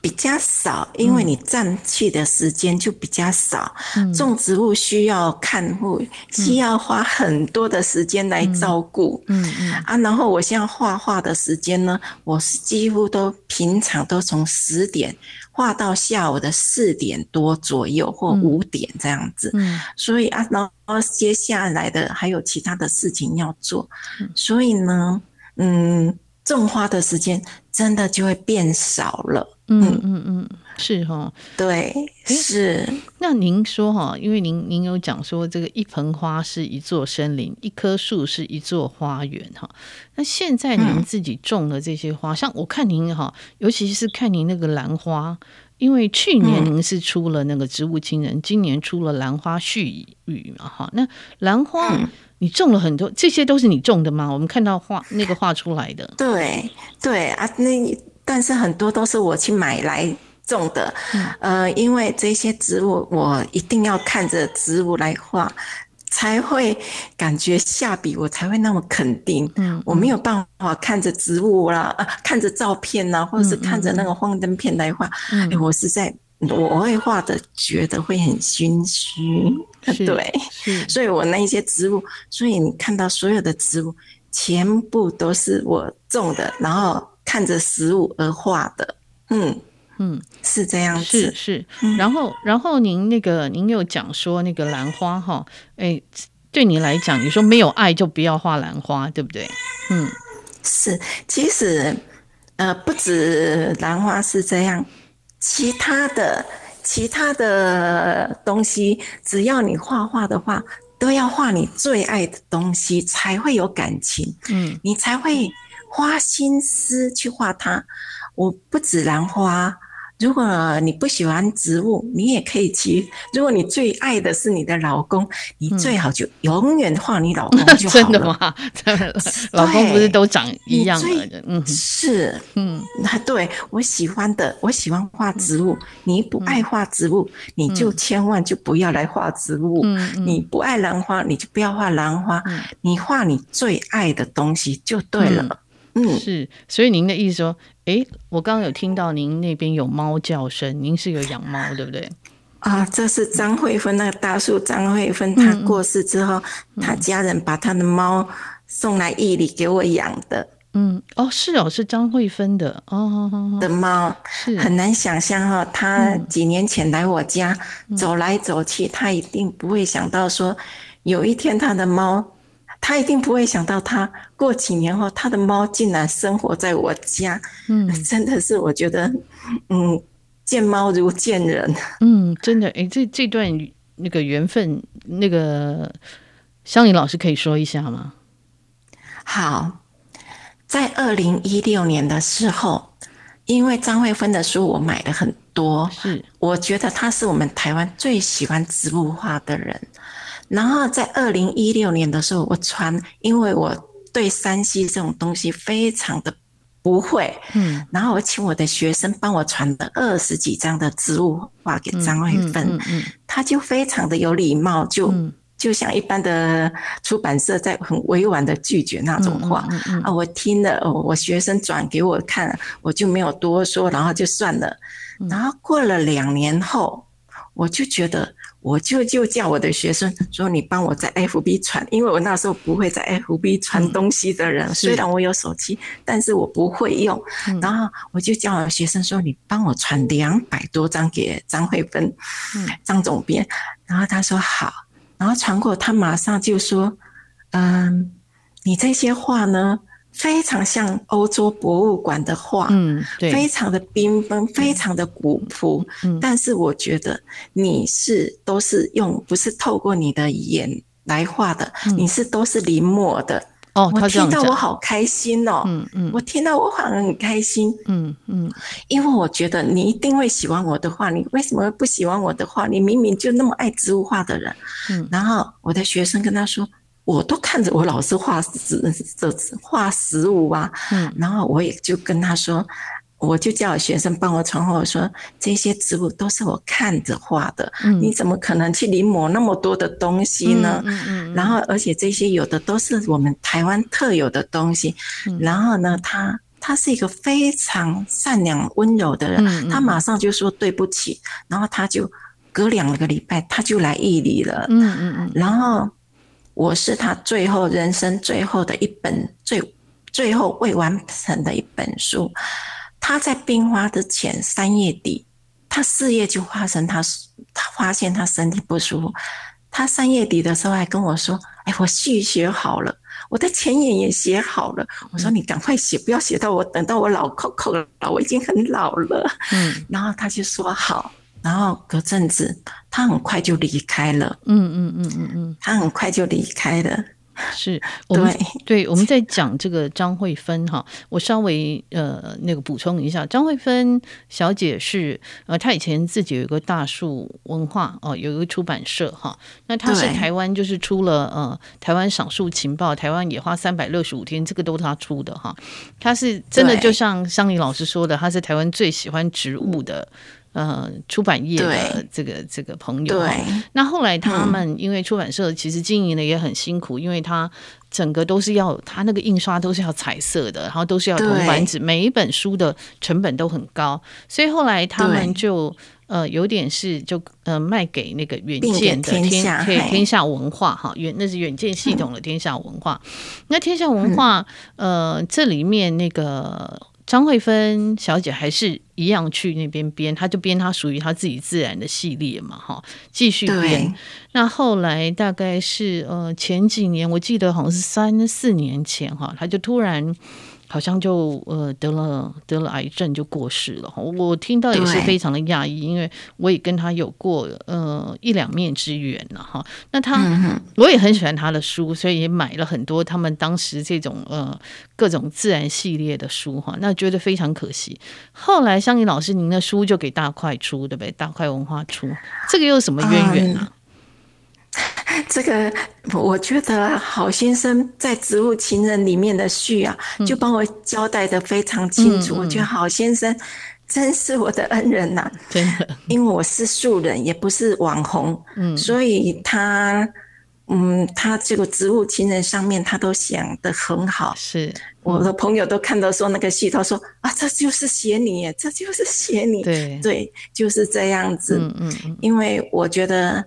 比较少，因为你占据的时间就比较少。嗯、种植物需要看护，嗯、需要花很多的时间来照顾。嗯啊，然后我现在画画的时间呢，我是几乎都平常都从十点画到下午的四点多左右或五点这样子。嗯，所以啊，然后接下来的还有其他的事情要做，嗯、所以呢，嗯，种花的时间真的就会变少了。嗯嗯嗯，是哈，对，是。那您说哈，因为您您有讲说，这个一盆花是一座森林，一棵树是一座花园哈。那现在您自己种的这些花，嗯、像我看您哈，尤其是看您那个兰花，因为去年您是出了那个植物情人，嗯、今年出了兰花絮语嘛，哈，那兰花你种了很多，嗯、这些都是你种的吗？我们看到画 [laughs] 那个画出来的，对对啊，那但是很多都是我去买来种的，嗯、呃，因为这些植物我一定要看着植物来画。才会感觉下笔，我才会那么肯定。嗯，嗯，我没有办法看着植物啦，啊，看着照片呐，或者是看着那个幻灯片来画。嗯，欸，我是在我会画的，觉得会很心虚。是 [laughs] 对，所以我那一些植物，所以你看到所有的植物，全部都是我种的，然后看着食物而画的。嗯。嗯，是这样子，是是。然后，然后您那个，您又讲说那个兰花哈，哎，对你来讲，你说没有爱就不要画兰花，对不对？嗯，是。其实，呃，不止兰花是这样，其他的其他的东西，只要你画画的话，都要画你最爱的东西，才会有感情。嗯，你才会花心思去画它。我不止兰花。如果你不喜欢植物，你也可以去。如果你最爱的是你的老公，你最好就永远画你老公就好了。[laughs] 真的吗？[laughs] 老公不是都长一样的？嗯，是，嗯，那对我喜欢的，我喜欢画植物。你不爱画植物，你就千万就不要来画植物。你不爱兰花，你就不要画兰花。你画你最爱的东西就对了。嗯，是。所以您的意思说。哎，我刚刚有听到您那边有猫叫声，您是有养猫对不对？啊，这是张惠芬那个大叔张惠芬，他过世之后，嗯、他家人把他的猫送来义里给我养的。嗯，哦，是哦，是张惠芬的哦的猫，是很难想象哈、哦，他几年前来我家、嗯、走来走去，他一定不会想到说有一天他的猫。他一定不会想到，他过几年后，他的猫竟然生活在我家。嗯，真的是我觉得，嗯，见猫如见人。嗯，真的，哎，这这段那个缘分，那个香林老师可以说一下吗？好，在二零一六年的时候，因为张惠芬的书我买了很多，是我觉得他是我们台湾最喜欢植物画的人。然后在二零一六年的时候，我传，因为我对山西这种东西非常的不会，嗯，然后我请我的学生帮我传了二十几张的植物画给张惠芬，嗯，嗯，嗯，嗯，他就非常的有礼貌，就就像一般的出版社在很委婉的拒绝那种话，啊，我听了，我学生转给我看，我就没有多说，然后就算了，然后过了两年后，我就觉得。我就就叫我的学生说：“你帮我在 FB 传，因为我那时候不会在 FB 传东西的人。嗯、虽然我有手机，但是我不会用。嗯、然后我就叫我学生说：‘你帮我传两百多张给张惠芬，张总编。’然后他说好，然后传过，他马上就说：‘嗯，你这些话呢？’”非常像欧洲博物馆的画，嗯，对，非常的缤纷，非常的古朴。嗯，但是我觉得你是都是用不是透过你的眼来画的，嗯、你是都是临摹的。哦，我听到我好开心哦，嗯嗯，我听到我好像很开心，嗯嗯，因为我觉得你一定会喜欢我的画，你为什么会不喜欢我的画？你明明就那么爱植物画的人，嗯，然后我的学生跟他说。我都看着我老师画植这画食物啊，嗯，然后我也就跟他说，我就叫我学生帮我传话，我说这些植物都是我看着画的，嗯，你怎么可能去临摹那么多的东西呢？嗯嗯，然后而且这些有的都是我们台湾特有的东西，然后呢，他他是一个非常善良温柔的人，他马上就说对不起，然后他就隔两个礼拜他就来义理了，嗯嗯嗯，然后。我是他最后人生最后的一本最最后未完成的一本书。他在病发之前三月底，他四月就发生他他发现他身体不舒服。他三月底的时候还跟我说：“哎，我续写好了，我的前言也写好了。”我说：“你赶快写，不要写到我等到我老扣扣了，我已经很老了。”嗯，然后他就说好。然后隔阵子，他很快就离开了。嗯嗯嗯嗯嗯，他很快就离开了。是我们对，对我们在讲这个张慧芬哈，我稍微呃那个补充一下，张慧芬小姐是呃她以前自己有一个大树文化哦，有一个出版社哈，那她是台湾就是出了呃台湾赏树情报，台湾野花三百六十五天，这个都是她出的哈，她是真的就像桑尼老师说的，她是台湾最喜欢植物的。呃，出版业的这个这个朋友，对，那后来他们因为出版社其实经营的也很辛苦，嗯、因为他整个都是要他那个印刷都是要彩色的，然后都是要铜版纸，每一本书的成本都很高，所以后来他们就呃有点是就呃卖给那个远见的天下天下文化哈，远那是远见系统的天下文化，嗯、那天下文化、嗯、呃这里面那个。张惠芬小姐还是一样去那边编，她就编她属于她自己自然的系列嘛，哈，继续编。那后来大概是呃前几年，我记得好像是三四年前哈，她就突然。好像就呃得了得了癌症就过世了，我听到也是非常的讶异，因为我也跟他有过呃一两面之缘了哈。那他、嗯、我也很喜欢他的书，所以也买了很多他们当时这种呃各种自然系列的书哈。那觉得非常可惜。后来香云老师您的书就给大块出对不对？大块文化出，这个又是什么渊源呢？嗯 [laughs] 这个我觉得好先生在《植物情人》里面的序啊，就帮我交代的非常清楚。嗯、我觉得好先生真是我的恩人呐、啊，真的。因为我是素人，也不是网红，嗯，所以他，嗯，他这个《植物情人》上面他都想的很好。是，我的朋友都看到说那个序，他说啊，这就是写你，这就是写你，对对，就是这样子。嗯嗯，因为我觉得。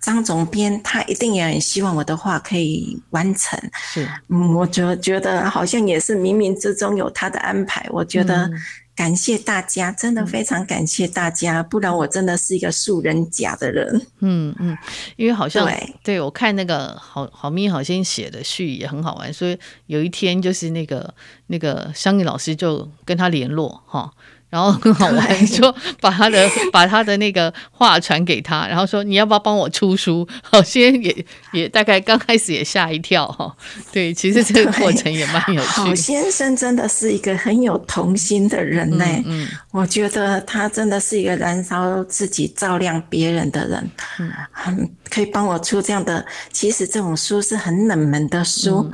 张总编他一定也很希望我的画可以完成，是，嗯，我觉觉得好像也是冥冥之中有他的安排。我觉得感谢大家，真的非常感谢大家，不然我真的是一个素人甲的人。嗯嗯，因为好像对，对我看那个好好咪好先写的序也很好玩，所以有一天就是那个那个香玉老师就跟他联络哈。然后很好玩，说把他的把他的那个话传给他，然后说你要不要帮我出书？好，先也也大概刚开始也吓一跳哈。对，其实这个过程也蛮有趣。郝先生真的是一个很有童心的人呢。嗯，我觉得他真的是一个燃烧自己照亮别人的人。嗯，很可以帮我出这样的。其实这种书是很冷门的书。嗯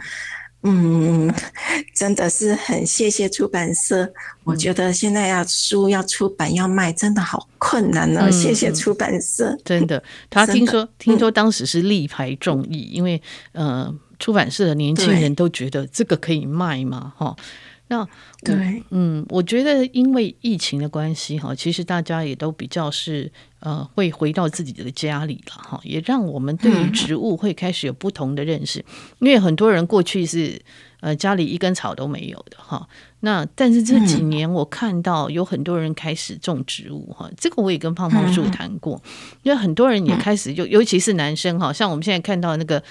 嗯，真的是很谢谢出版社。我觉得现在要书要出版要卖，真的好困难呢、哦。嗯、谢谢出版社，真的。[laughs] 他听说听说当时是力排众议，嗯、因为呃，出版社的年轻人都觉得这个可以卖嘛，哈。那对，嗯，我觉得因为疫情的关系，哈，其实大家也都比较是呃，会回到自己的家里了，哈，也让我们对于植物会开始有不同的认识，嗯、因为很多人过去是呃家里一根草都没有的，哈。那但是这几年我看到有很多人开始种植物，哈，这个我也跟胖胖树谈过，因为很多人也开始就，尤其是男生，哈，像我们现在看到那个。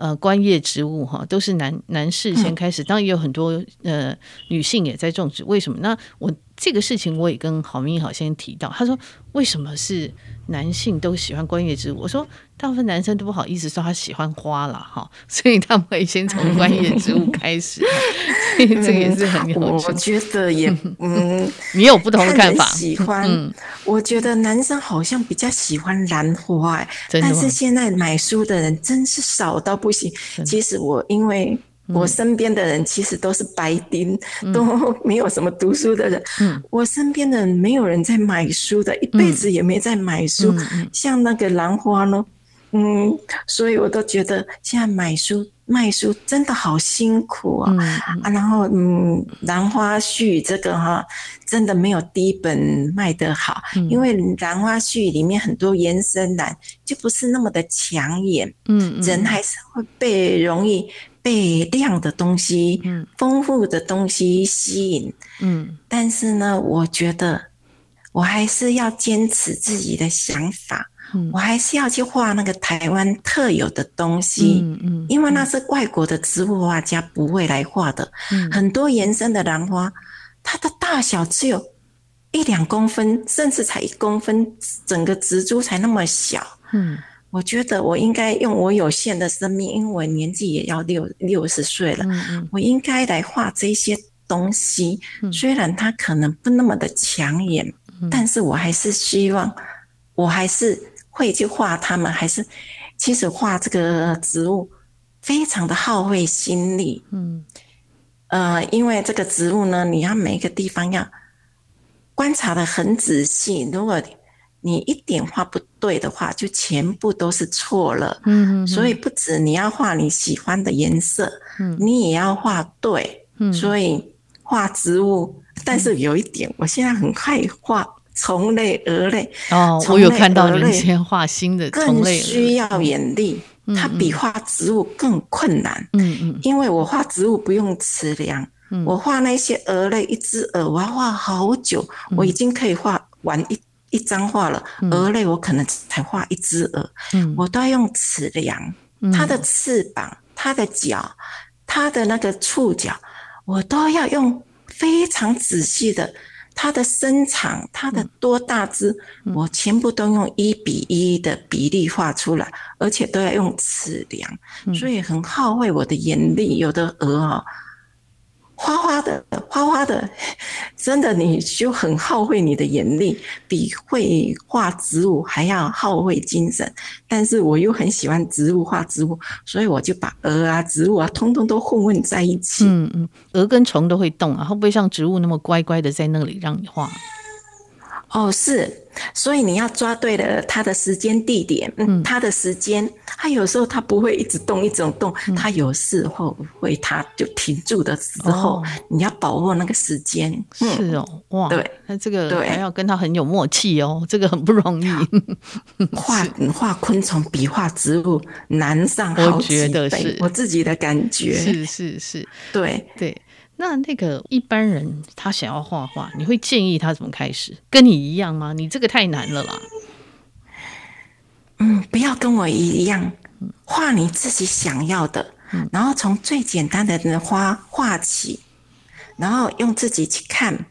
呃，观叶植物哈，都是男男士先开始，当然也有很多呃女性也在种植。为什么？那我这个事情我也跟郝明好先提到，他说为什么是男性都喜欢观叶植物？我说。大部分男生都不好意思说他喜欢花了哈，[laughs] 所以他们会先从观叶植物开始，[laughs] 这个也是很有趣。我觉得也 [laughs] 嗯，你有不同的看法。喜欢，嗯、我觉得男生好像比较喜欢兰花，哎，但是现在买书的人真是少到不行。其实我因为我身边的人其实都是白丁，嗯、都没有什么读书的人。嗯、我身边的人没有人在买书的，一辈子也没在买书。嗯、像那个兰花呢？嗯，所以我都觉得现在买书卖书真的好辛苦啊！嗯、啊，然后嗯，兰花序这个哈，真的没有第一本卖得好，嗯、因为兰花序里面很多延伸栏就不是那么的抢眼，嗯，嗯。人还是会被容易被亮的东西、嗯、丰富的东西吸引，嗯，但是呢，我觉得我还是要坚持自己的想法。我还是要去画那个台湾特有的东西，嗯嗯，因为那是外国的植物画家不会来画的。嗯，很多原生的兰花，它的大小只有一两公分，甚至才一公分，整个植株才那么小。嗯，我觉得我应该用我有限的生命，因为我年纪也要六六十岁了，嗯嗯，我应该来画这些东西。虽然它可能不那么的抢眼，嗯，但是我还是希望，我还是会去画它们。还是其实画这个植物非常的耗费心力，嗯，呃，因为这个植物呢，你要每一个地方要观察的很仔细，如果。你一点画不对的话，就全部都是错了。嗯，所以不止你要画你喜欢的颜色，嗯，你也要画对。嗯，所以画植物，但是有一点，我现在很快画虫类、蛾类。哦，我有看到人先画新的虫类，更需要眼力，它比画植物更困难。嗯嗯，因为我画植物不用尺量，我画那些蛾类，一只蛾我要画好久，我已经可以画完一。一张画了，蛾类我可能才画一只蛾，嗯，我都要用尺量，它的翅膀、它的脚、它的那个触角，我都要用非常仔细的，它的身长、它的多大只，我全部都用一比一的比例画出来，而且都要用尺量，所以很耗费我的眼力。有的鹅啊。花花的，花花的，真的，你就很耗费你的眼力，比会画植物还要耗费精神。但是我又很喜欢植物，画植物，所以我就把鹅啊、植物啊，通通都混混在一起。嗯嗯，鹅跟虫都会动啊，会不会像植物那么乖乖的在那里让你画？哦，是。所以你要抓对了它的时间地点，嗯，它的时间，它有时候它不会一直动，一直动，它有时候会它就停住的时候，你要把握那个时间。是哦，哇，对，那这个还要跟它很有默契哦，这个很不容易。[laughs] 画画 [laughs] 昆虫比画植物难上好几倍，我自己的感觉。是是是，对对。那那个一般人他想要画画，你会建议他怎么开始？跟你一样吗？你这个太难了啦。嗯，不要跟我一样，画你自己想要的，然后从最简单的花画起，然后用自己去看。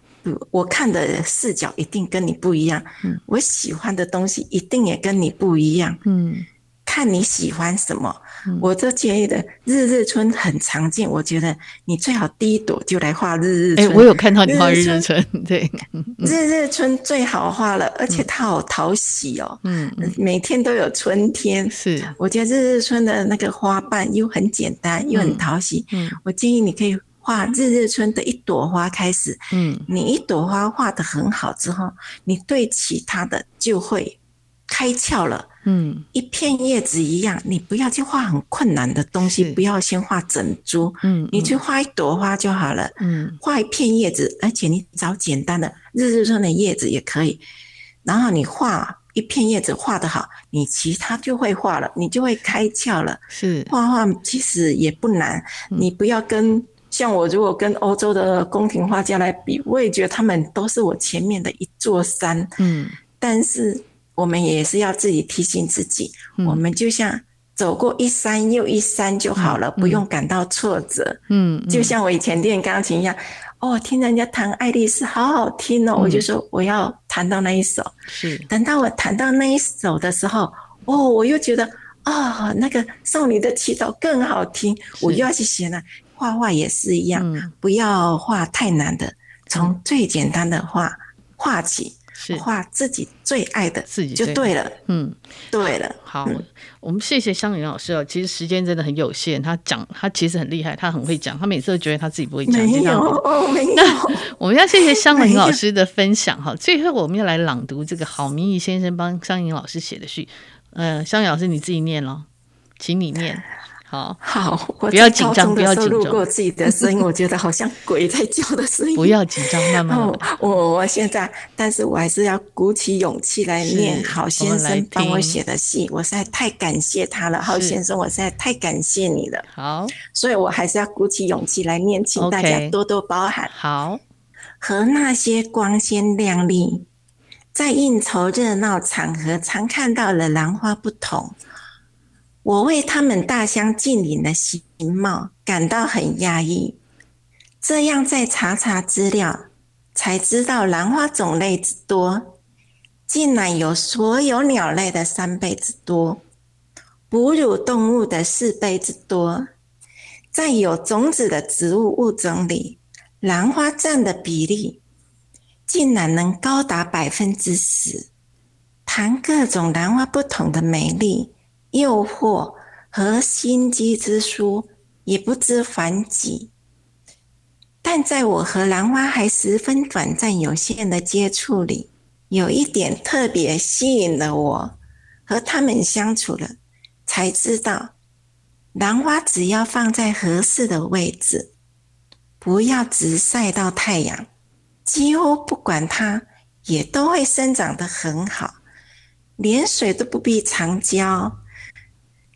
我看的视角一定跟你不一样，我喜欢的东西一定也跟你不一样。嗯。看你喜欢什么，我就建议的日日春很常见。我觉得你最好第一朵就来画日日春。哎，我有看到你画日日春，对，[laughs] 日日春最好画了，而且它好讨喜哦。嗯，每天都有春天。是，我觉得日日春的那个花瓣又很简单，又很讨喜。嗯，我建议你可以画日日春的一朵花开始。嗯，你一朵花画的很好之后，你对其他的就会开窍了。嗯，一片叶子一样，你不要去画很困难的东西，不要先画整株，嗯，你去画一朵花就好了，嗯，画一片叶子，而且你找简单的日日春的叶子也可以，然后你画一片叶子画得好，你其他就会画了，你就会开窍了。是，画画其实也不难，你不要跟像我，如果跟欧洲的宫廷画家来比，我也觉得他们都是我前面的一座山，嗯，但是。我们也是要自己提醒自己，嗯、我们就像走过一山又一山就好了，嗯、不用感到挫折。嗯，就像我以前练钢琴一样，哦，听人家弹爱丽丝好好听哦，嗯、我就说我要弹到那一首。是，等到我弹到那一首的时候，哦，我又觉得啊、哦，那个少女的祈祷更好听，我又要去学了。画画也是一样，嗯、不要画太难的，从最简单的画画起。是画自己最爱的自己就对了，嗯，对了，好，嗯、我们谢谢湘云老师哦。其实时间真的很有限，他讲他其实很厉害，他很会讲，他每次都觉得他自己不会讲。没有，哦，没有。我们要谢谢湘云 [laughs] 老师的分享哈。最后我们要来朗读这个郝明义先生帮湘云老师写的序。呃，湘云老师你自己念咯，请你念。好好，不要紧张，不要紧张。路过自己的声音，[laughs] 我觉得好像鬼在叫的声音。不要紧张，慢慢。[laughs] 我我现在，但是我还是要鼓起勇气来念郝先生帮我写的信。我实在太感谢他了，郝先生，我实在太感谢你了。好，所以我还是要鼓起勇气来念，请大家多多包涵。好，和那些光鲜亮丽，在应酬热闹场合常看到的兰花不同。我为他们大相径庭的形貌感到很压抑。这样再查查资料，才知道兰花种类之多，竟然有所有鸟类的三倍之多。哺乳动物的四倍之多。在有种子的植物物种里，兰花占的比例竟然能高达百分之十。谈各种兰花不同的美丽、诱惑和心机之书，也不知凡几。但在我和兰花还十分短暂、有限的接触里，有一点特别吸引了我。和它们相处了，才知道。兰花只要放在合适的位置，不要直晒到太阳，几乎不管它，也都会生长得很好，连水都不必常浇。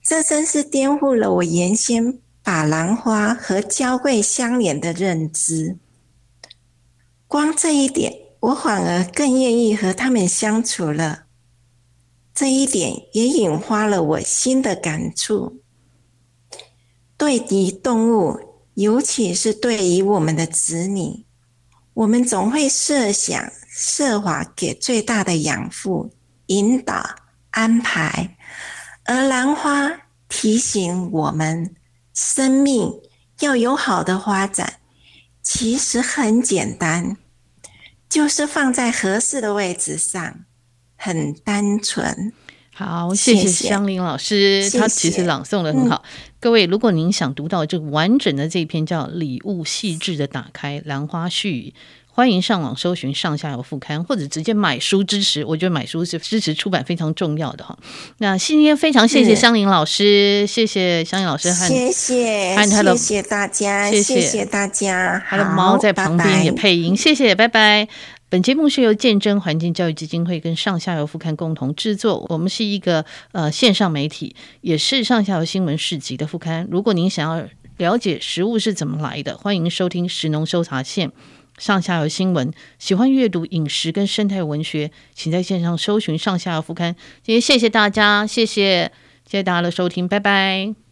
这真是颠覆了我原先把兰花和娇贵相连的认知。光这一点，我反而更愿意和他们相处了。这一点也引发了我新的感触。对于动物，尤其是对于我们的子女，我们总会设想、设法给最大的养父、引导、安排。而兰花提醒我们，生命要有好的发展，其实很简单，就是放在合适的位置上，很单纯。好，谢谢香林老师，谢谢，他其实朗诵的很好。嗯、各位，如果您想读到这个完整的这篇叫《礼物细致的打开兰花絮语》，欢迎上网搜寻《上下游副刊》，或者直接买书支持。我觉得买书是支持出版非常重要的哈。那今天非常谢谢香林老师，谢谢香林老师和谢谢，和他的谢谢大家，谢谢，谢谢大家。他的猫在旁边也配音，谢谢，拜拜。本节目是由见证环境教育基金会跟上下游副刊共同制作。我们是一个呃线上媒体，也是上下游新闻市集的副刊。如果您想要了解食物是怎么来的，欢迎收听食农搜查线上下游新闻。喜欢阅读饮食跟生态文学，请在线上搜寻上下游副刊。今天谢谢大家，谢谢谢谢大家的收听，拜拜。